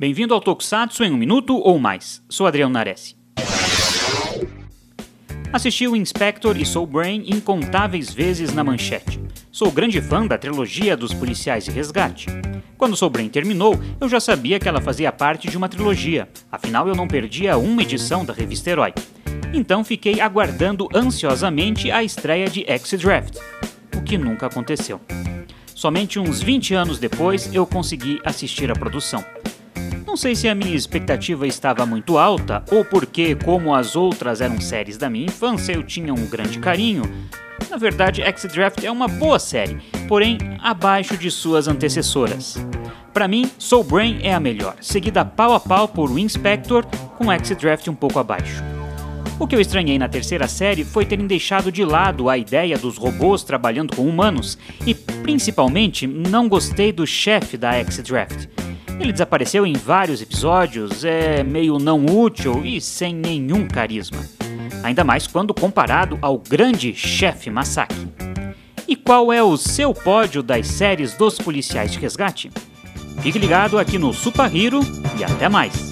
Bem-vindo ao Tokusatsu em um minuto ou mais. Sou Adriano Nares. Assisti o Inspector e Soul Brain incontáveis vezes na manchete. Sou grande fã da trilogia dos policiais de resgate. Quando Soul Brain terminou, eu já sabia que ela fazia parte de uma trilogia, afinal eu não perdia uma edição da revista Herói. Então fiquei aguardando ansiosamente a estreia de X-Draft, o que nunca aconteceu. Somente uns 20 anos depois eu consegui assistir a produção. Não sei se a minha expectativa estava muito alta ou porque, como as outras eram séries da minha infância, eu tinha um grande carinho. Na verdade, X-Draft é uma boa série, porém abaixo de suas antecessoras. Para mim, Soul Brain é a melhor, seguida pau a pau por Inspector, com X-Draft um pouco abaixo. O que eu estranhei na terceira série foi terem deixado de lado a ideia dos robôs trabalhando com humanos e, principalmente, não gostei do chefe da X-Draft. Ele desapareceu em vários episódios, é meio não útil e sem nenhum carisma. Ainda mais quando comparado ao grande chefe Masaki. E qual é o seu pódio das séries dos policiais de resgate? Fique ligado aqui no Super Hero e até mais!